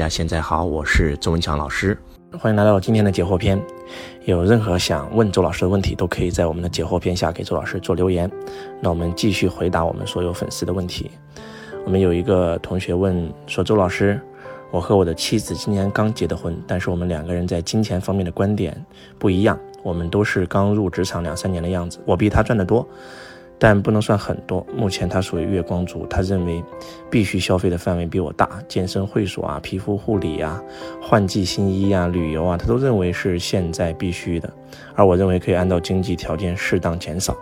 大家现在好，我是周文强老师，欢迎来到今天的解惑篇。有任何想问周老师的问题，都可以在我们的解惑篇下给周老师做留言。那我们继续回答我们所有粉丝的问题。我们有一个同学问说：“周老师，我和我的妻子今年刚结的婚，但是我们两个人在金钱方面的观点不一样。我们都是刚入职场两三年的样子，我比他赚得多。”但不能算很多。目前他属于月光族，他认为必须消费的范围比我大，健身会所啊、皮肤护理啊、换季新衣啊、旅游啊，他都认为是现在必须的。而我认为可以按照经济条件适当减少。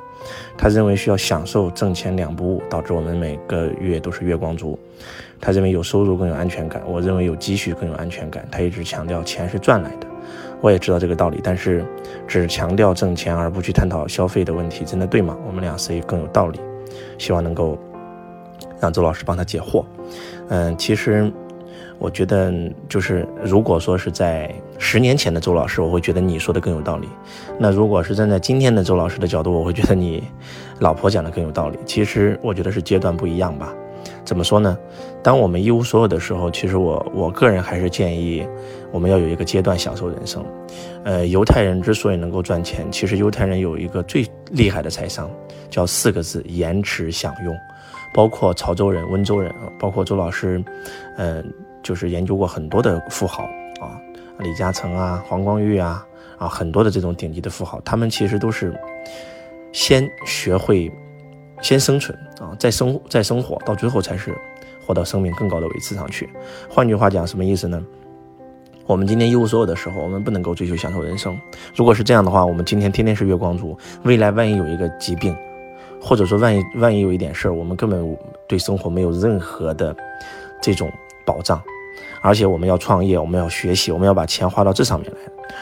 他认为需要享受挣钱两不误，导致我们每个月都是月光族。他认为有收入更有安全感，我认为有积蓄更有安全感。他一直强调钱是赚来的。我也知道这个道理，但是只强调挣钱而不去探讨消费的问题，真的对吗？我们俩谁更有道理？希望能够让周老师帮他解惑。嗯，其实我觉得就是，如果说是在十年前的周老师，我会觉得你说的更有道理。那如果是站在今天的周老师的角度，我会觉得你老婆讲的更有道理。其实我觉得是阶段不一样吧。怎么说呢？当我们一无所有的时候，其实我我个人还是建议，我们要有一个阶段享受人生。呃，犹太人之所以能够赚钱，其实犹太人有一个最厉害的财商，叫四个字：延迟享用。包括潮州人、温州人，包括周老师，呃，就是研究过很多的富豪啊，李嘉诚啊、黄光裕啊，啊，很多的这种顶级的富豪，他们其实都是先学会。先生存啊，再生再生活，到最后才是活到生命更高的位置上去。换句话讲，什么意思呢？我们今天一无所有的时候，我们不能够追求享受人生。如果是这样的话，我们今天天天是月光族，未来万一有一个疾病，或者说万一万一有一点事儿，我们根本对生活没有任何的这种保障。而且我们要创业，我们要学习，我们要把钱花到这上面来。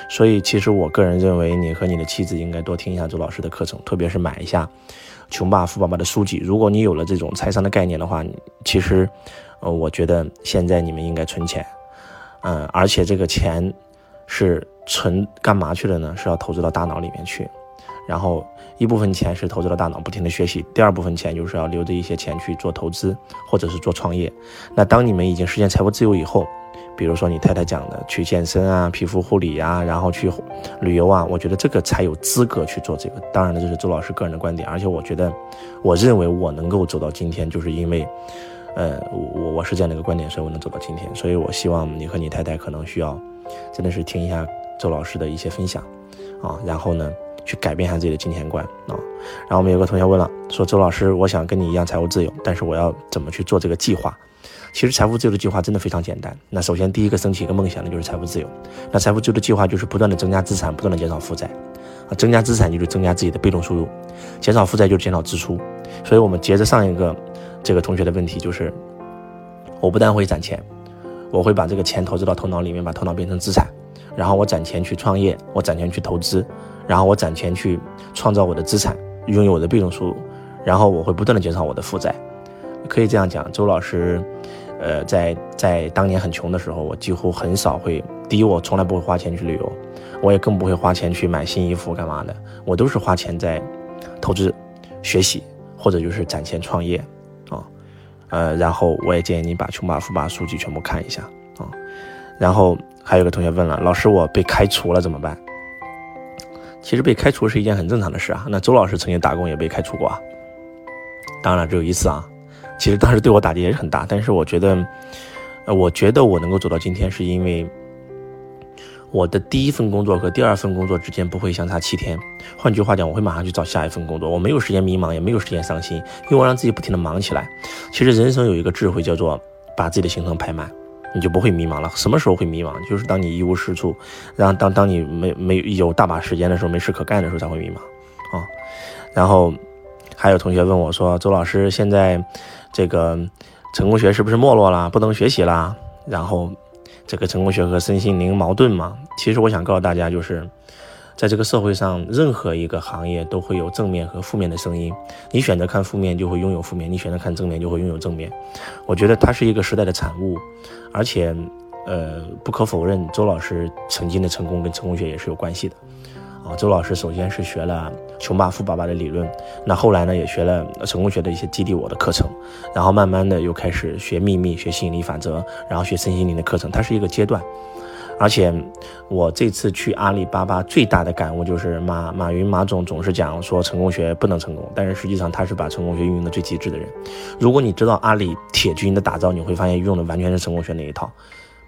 所以，其实我个人认为，你和你的妻子应该多听一下周老师的课程，特别是买一下。穷爸富爸爸的书籍，如果你有了这种财商的概念的话，其实，呃，我觉得现在你们应该存钱，嗯，而且这个钱是存干嘛去了呢？是要投资到大脑里面去，然后一部分钱是投资到大脑，不停的学习，第二部分钱就是要留着一些钱去做投资或者是做创业。那当你们已经实现财务自由以后，比如说你太太讲的去健身啊、皮肤护理啊，然后去旅游啊，我觉得这个才有资格去做这个。当然了，这是周老师个人的观点，而且我觉得，我认为我能够走到今天，就是因为，呃，我我是这样的一个观点，所以我能走到今天。所以我希望你和你太太可能需要，真的是听一下周老师的一些分享，啊，然后呢，去改变一下自己的金钱观啊。然后我们有个同学问了，说周老师，我想跟你一样财务自由，但是我要怎么去做这个计划？其实财富自由的计划真的非常简单。那首先第一个升起一个梦想的就是财富自由。那财富自由的计划就是不断的增加资产，不断的减少负债。啊，增加资产就是增加自己的被动收入，减少负债就是减少支出。所以我们接着上一个这个同学的问题就是，我不但会攒钱，我会把这个钱投资到头脑里面，把头脑变成资产。然后我攒钱去创业，我攒钱去投资，然后我攒钱去创造我的资产，拥有我的被动收入。然后我会不断的减少我的负债。可以这样讲，周老师。呃，在在当年很穷的时候，我几乎很少会。第一，我从来不会花钱去旅游，我也更不会花钱去买新衣服干嘛的。我都是花钱在投资、学习，或者就是攒钱创业啊。呃，然后我也建议你把穷爸富爸数据全部看一下啊。然后还有个同学问了，老师，我被开除了怎么办？其实被开除是一件很正常的事啊。那周老师曾经打工也被开除过啊，当然了只有一次啊。其实当时对我打击也是很大，但是我觉得，呃，我觉得我能够走到今天，是因为我的第一份工作和第二份工作之间不会相差七天。换句话讲，我会马上去找下一份工作，我没有时间迷茫，也没有时间伤心，因为我让自己不停的忙起来。其实人生有一个智慧叫做把自己的行程排满，你就不会迷茫了。什么时候会迷茫？就是当你一无是处，然后当当你没没有大把时间的时候，没事可干的时候才会迷茫啊。然后还有同学问我说：“周老师，现在。”这个成功学是不是没落了，不能学习了？然后，这个成功学和身心灵矛盾嘛？其实我想告诉大家，就是在这个社会上，任何一个行业都会有正面和负面的声音。你选择看负面，就会拥有负面；你选择看正面，就会拥有正面。我觉得它是一个时代的产物，而且，呃，不可否认，周老师曾经的成功跟成功学也是有关系的。啊，周老师首先是学了穷爸富爸爸的理论，那后来呢也学了成功学的一些激励我的课程，然后慢慢的又开始学秘密、学吸引力法则，然后学身心灵的课程，它是一个阶段。而且我这次去阿里巴巴最大的感悟就是马马云马总总是讲说成功学不能成功，但是实际上他是把成功学运用的最极致的人。如果你知道阿里铁军的打造，你会发现用的完全是成功学那一套。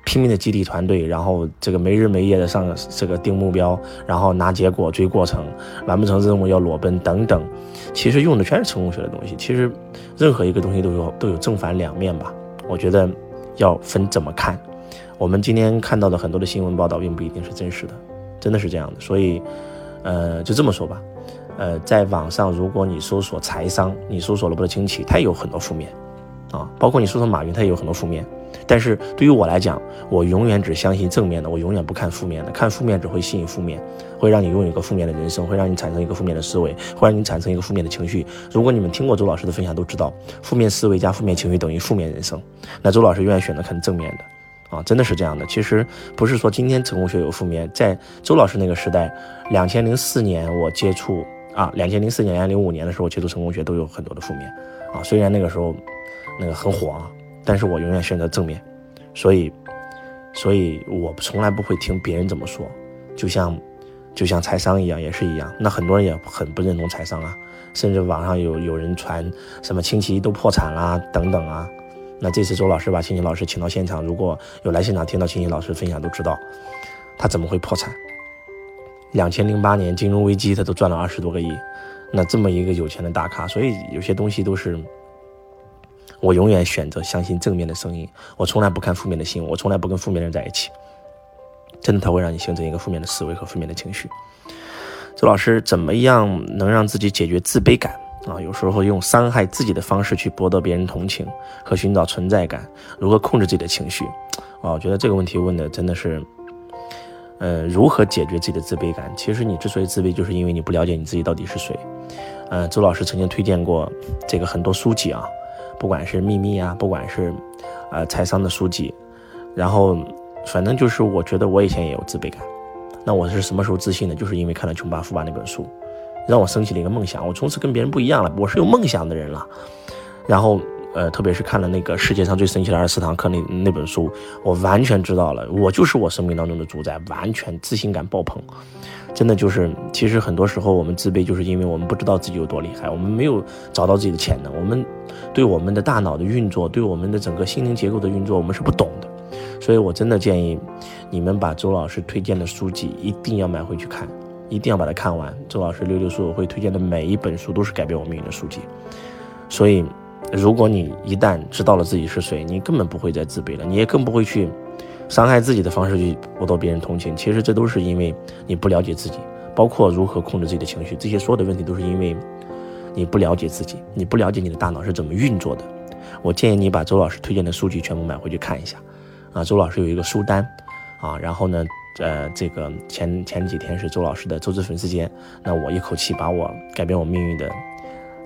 拼命的激励团队，然后这个没日没夜的上这个定目标，然后拿结果追过程，完不成任务要裸奔等等，其实用的全是成功学的东西。其实任何一个东西都有都有正反两面吧，我觉得要分怎么看。我们今天看到的很多的新闻报道并不一定是真实的，真的是这样的。所以，呃，就这么说吧，呃，在网上如果你搜索财商，你搜索罗伯特清崎，他也有很多负面，啊，包括你搜索马云，他也有很多负面。但是对于我来讲，我永远只相信正面的，我永远不看负面的。看负面只会吸引负面，会让你拥有一个负面的人生，会让你产生一个负面的思维，会让你产生一个负面的情绪。如果你们听过周老师的分享，都知道负面思维加负面情绪等于负面人生。那周老师永远选择看正面的，啊，真的是这样的。其实不是说今天成功学有负面，在周老师那个时代，两千零四年我接触啊，两千零四年、两千零五年的时候接触成功学都有很多的负面，啊，虽然那个时候那个很火啊。但是我永远选择正面，所以，所以我从来不会听别人怎么说，就像，就像财商一样，也是一样。那很多人也很不认同财商啊，甚至网上有有人传什么亲戚都破产啦等等啊。那这次周老师把青青老师请到现场，如果有来现场听到青青老师分享，都知道他怎么会破产。两千零八年金融危机，他都赚了二十多个亿，那这么一个有钱的大咖，所以有些东西都是。我永远选择相信正面的声音，我从来不看负面的新闻，我从来不跟负面的人在一起。真的，它会让你形成一个负面的思维和负面的情绪。周老师，怎么样能让自己解决自卑感啊？有时候用伤害自己的方式去博得别人同情和寻找存在感，如何控制自己的情绪？啊，我觉得这个问题问的真的是，呃，如何解决自己的自卑感？其实你之所以自卑，就是因为你不了解你自己到底是谁。呃，周老师曾经推荐过这个很多书籍啊。不管是秘密啊，不管是，呃，财商的书籍，然后，反正就是我觉得我以前也有自卑感。那我是什么时候自信的？就是因为看了《穷爸富爸》那本书，让我升起了一个梦想。我从此跟别人不一样了，我是有梦想的人了。然后，呃，特别是看了那个世界上最神奇的二十四堂课那那本书，我完全知道了，我就是我生命当中的主宰，完全自信感爆棚。真的就是，其实很多时候我们自卑，就是因为我们不知道自己有多厉害，我们没有找到自己的潜能，我们对我们的大脑的运作，对我们的整个心灵结构的运作，我们是不懂的。所以我真的建议你们把周老师推荐的书籍一定要买回去看，一定要把它看完。周老师六六书我会推荐的每一本书都是改变我命运的书籍。所以，如果你一旦知道了自己是谁，你根本不会再自卑了，你也更不会去。伤害自己的方式去博得别人同情，其实这都是因为你不了解自己，包括如何控制自己的情绪，这些所有的问题都是因为你不了解自己，你不了解你的大脑是怎么运作的。我建议你把周老师推荐的书籍全部买回去看一下，啊，周老师有一个书单，啊，然后呢，呃，这个前前几天是周老师的周知粉丝节，那我一口气把我改变我命运的。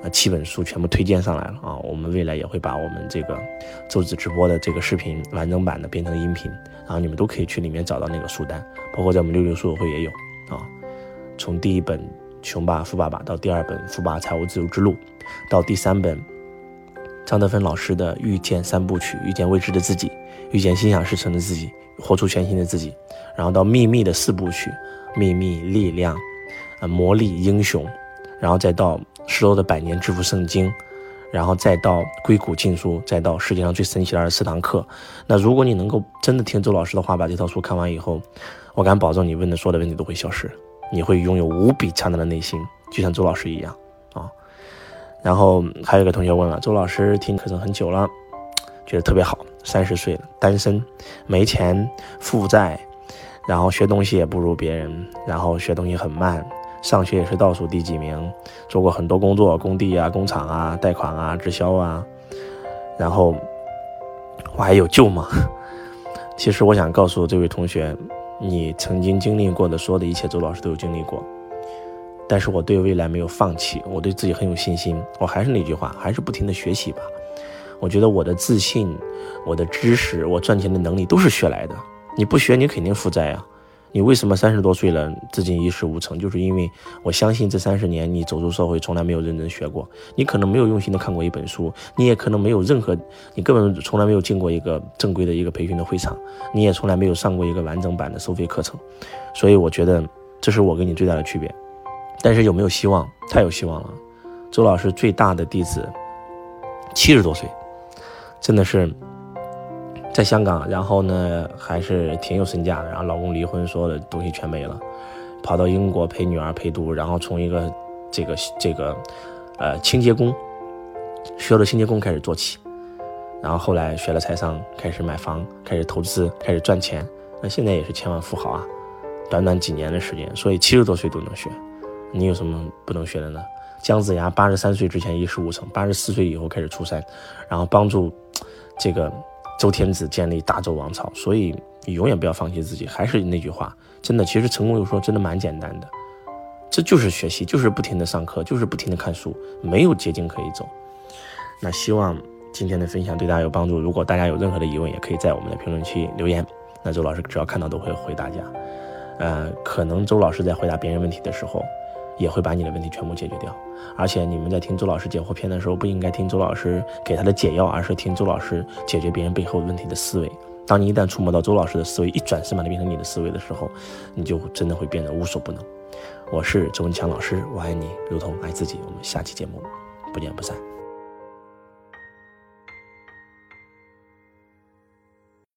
啊，七本书全部推荐上来了啊！我们未来也会把我们这个周子直播的这个视频完整版的变成音频，然后你们都可以去里面找到那个书单，包括在我们六六书友会也有啊。从第一本《穷爸富爸爸》到第二本《富爸财务自由之路》，到第三本张德芬老师的《遇见三部曲》，遇见未知的自己，遇见心想事成的自己，活出全新的自己，然后到秘密的四部曲，秘密力量，呃，魔力英雄。然后再到失落的百年致富圣经，然后再到硅谷禁书，再到世界上最神奇的二十四堂课。那如果你能够真的听周老师的话，把这套书看完以后，我敢保证你问的所有的问题都会消失，你会拥有无比强大的内心，就像周老师一样啊。然后还有一个同学问了，周老师听课程很久了，觉得特别好，三十岁了，单身，没钱，负债，然后学东西也不如别人，然后学东西很慢。上学也是倒数第几名，做过很多工作，工地啊、工厂啊、贷款啊、直销啊，然后我还有救吗？其实我想告诉这位同学，你曾经经历过的所有的一切，周老师都有经历过。但是我对未来没有放弃，我对自己很有信心。我还是那句话，还是不停的学习吧。我觉得我的自信、我的知识、我赚钱的能力都是学来的。你不学，你肯定负债啊。你为什么三十多岁了至今一事无成？就是因为我相信这三十年你走入社会从来没有认真学过，你可能没有用心的看过一本书，你也可能没有任何，你根本从来没有进过一个正规的一个培训的会场，你也从来没有上过一个完整版的收费课程，所以我觉得这是我跟你最大的区别。但是有没有希望？太有希望了。周老师最大的弟子，七十多岁，真的是。在香港，然后呢，还是挺有身价的。然后老公离婚，所有的东西全没了，跑到英国陪女儿陪读，然后从一个这个这个呃清洁工，学了清洁工开始做起，然后后来学了财商，开始买房，开始投资，开始赚钱。那现在也是千万富豪啊！短短几年的时间，所以七十多岁都能学，你有什么不能学的呢？姜子牙八十三岁之前一事无成，八十四岁以后开始出山，然后帮助这个。周天子建立大周王朝，所以你永远不要放弃自己。还是那句话，真的，其实成功有时候真的蛮简单的，这就是学习，就是不停的上课，就是不停的看书，没有捷径可以走。那希望今天的分享对大家有帮助。如果大家有任何的疑问，也可以在我们的评论区留言，那周老师只要看到都会回大家。呃，可能周老师在回答别人问题的时候。也会把你的问题全部解决掉，而且你们在听周老师解惑篇的时候，不应该听周老师给他的解药，而是听周老师解决别人背后问题的思维。当你一旦触摸到周老师的思维，一转身把它变成你的思维的时候，你就真的会变得无所不能。我是周文强老师，我爱你如同爱自己。我们下期节目不见不散。